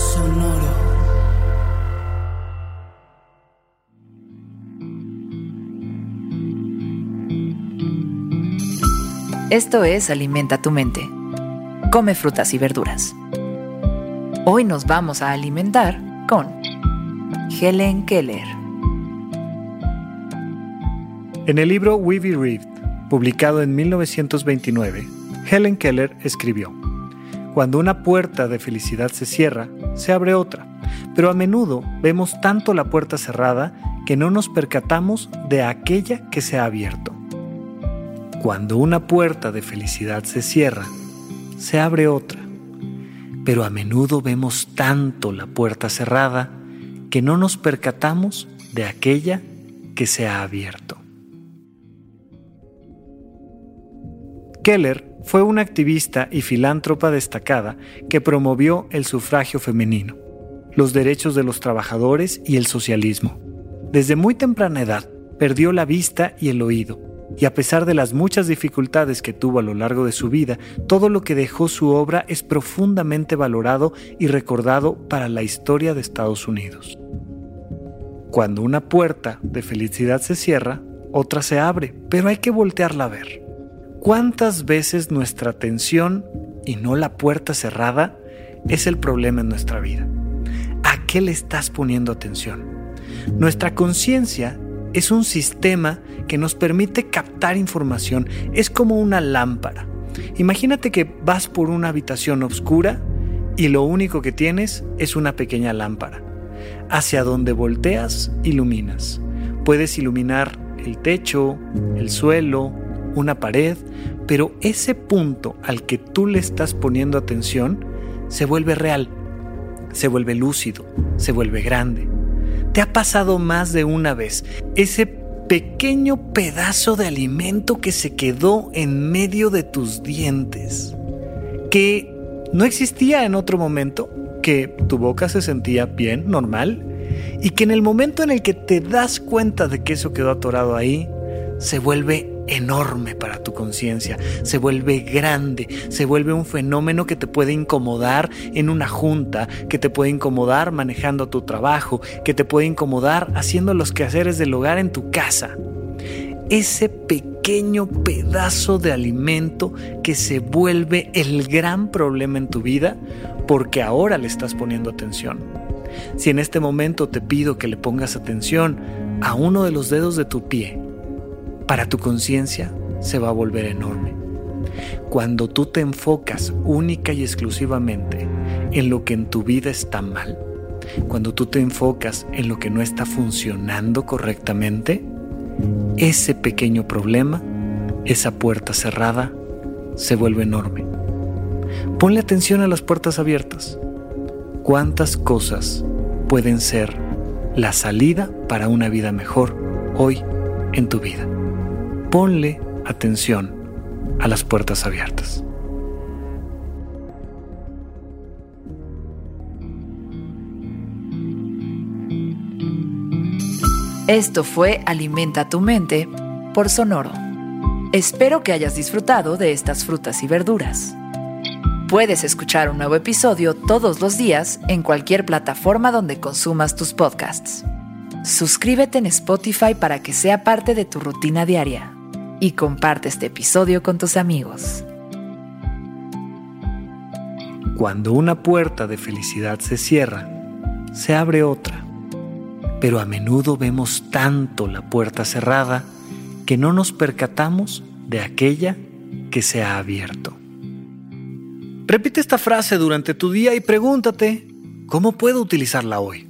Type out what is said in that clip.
Sonoro. Esto es Alimenta tu mente. Come frutas y verduras. Hoy nos vamos a alimentar con Helen Keller. En el libro We Be Rift, publicado en 1929, Helen Keller escribió, Cuando una puerta de felicidad se cierra, se abre otra, pero a menudo vemos tanto la puerta cerrada que no nos percatamos de aquella que se ha abierto. Cuando una puerta de felicidad se cierra, se abre otra, pero a menudo vemos tanto la puerta cerrada que no nos percatamos de aquella que se ha abierto. Keller fue una activista y filántropa destacada que promovió el sufragio femenino, los derechos de los trabajadores y el socialismo. Desde muy temprana edad perdió la vista y el oído, y a pesar de las muchas dificultades que tuvo a lo largo de su vida, todo lo que dejó su obra es profundamente valorado y recordado para la historia de Estados Unidos. Cuando una puerta de felicidad se cierra, otra se abre, pero hay que voltearla a ver. ¿Cuántas veces nuestra atención y no la puerta cerrada es el problema en nuestra vida? ¿A qué le estás poniendo atención? Nuestra conciencia es un sistema que nos permite captar información. Es como una lámpara. Imagínate que vas por una habitación oscura y lo único que tienes es una pequeña lámpara. Hacia donde volteas, iluminas. Puedes iluminar el techo, el suelo, una pared, pero ese punto al que tú le estás poniendo atención se vuelve real, se vuelve lúcido, se vuelve grande. ¿Te ha pasado más de una vez ese pequeño pedazo de alimento que se quedó en medio de tus dientes? Que no existía en otro momento, que tu boca se sentía bien, normal, y que en el momento en el que te das cuenta de que eso quedó atorado ahí, se vuelve enorme para tu conciencia, se vuelve grande, se vuelve un fenómeno que te puede incomodar en una junta, que te puede incomodar manejando tu trabajo, que te puede incomodar haciendo los quehaceres del hogar en tu casa. Ese pequeño pedazo de alimento que se vuelve el gran problema en tu vida porque ahora le estás poniendo atención. Si en este momento te pido que le pongas atención a uno de los dedos de tu pie, para tu conciencia se va a volver enorme. Cuando tú te enfocas única y exclusivamente en lo que en tu vida está mal, cuando tú te enfocas en lo que no está funcionando correctamente, ese pequeño problema, esa puerta cerrada, se vuelve enorme. Ponle atención a las puertas abiertas. ¿Cuántas cosas pueden ser la salida para una vida mejor hoy en tu vida? Ponle atención a las puertas abiertas. Esto fue Alimenta tu mente por Sonoro. Espero que hayas disfrutado de estas frutas y verduras. Puedes escuchar un nuevo episodio todos los días en cualquier plataforma donde consumas tus podcasts. Suscríbete en Spotify para que sea parte de tu rutina diaria y comparte este episodio con tus amigos. Cuando una puerta de felicidad se cierra, se abre otra. Pero a menudo vemos tanto la puerta cerrada que no nos percatamos de aquella que se ha abierto. Repite esta frase durante tu día y pregúntate, ¿cómo puedo utilizarla hoy?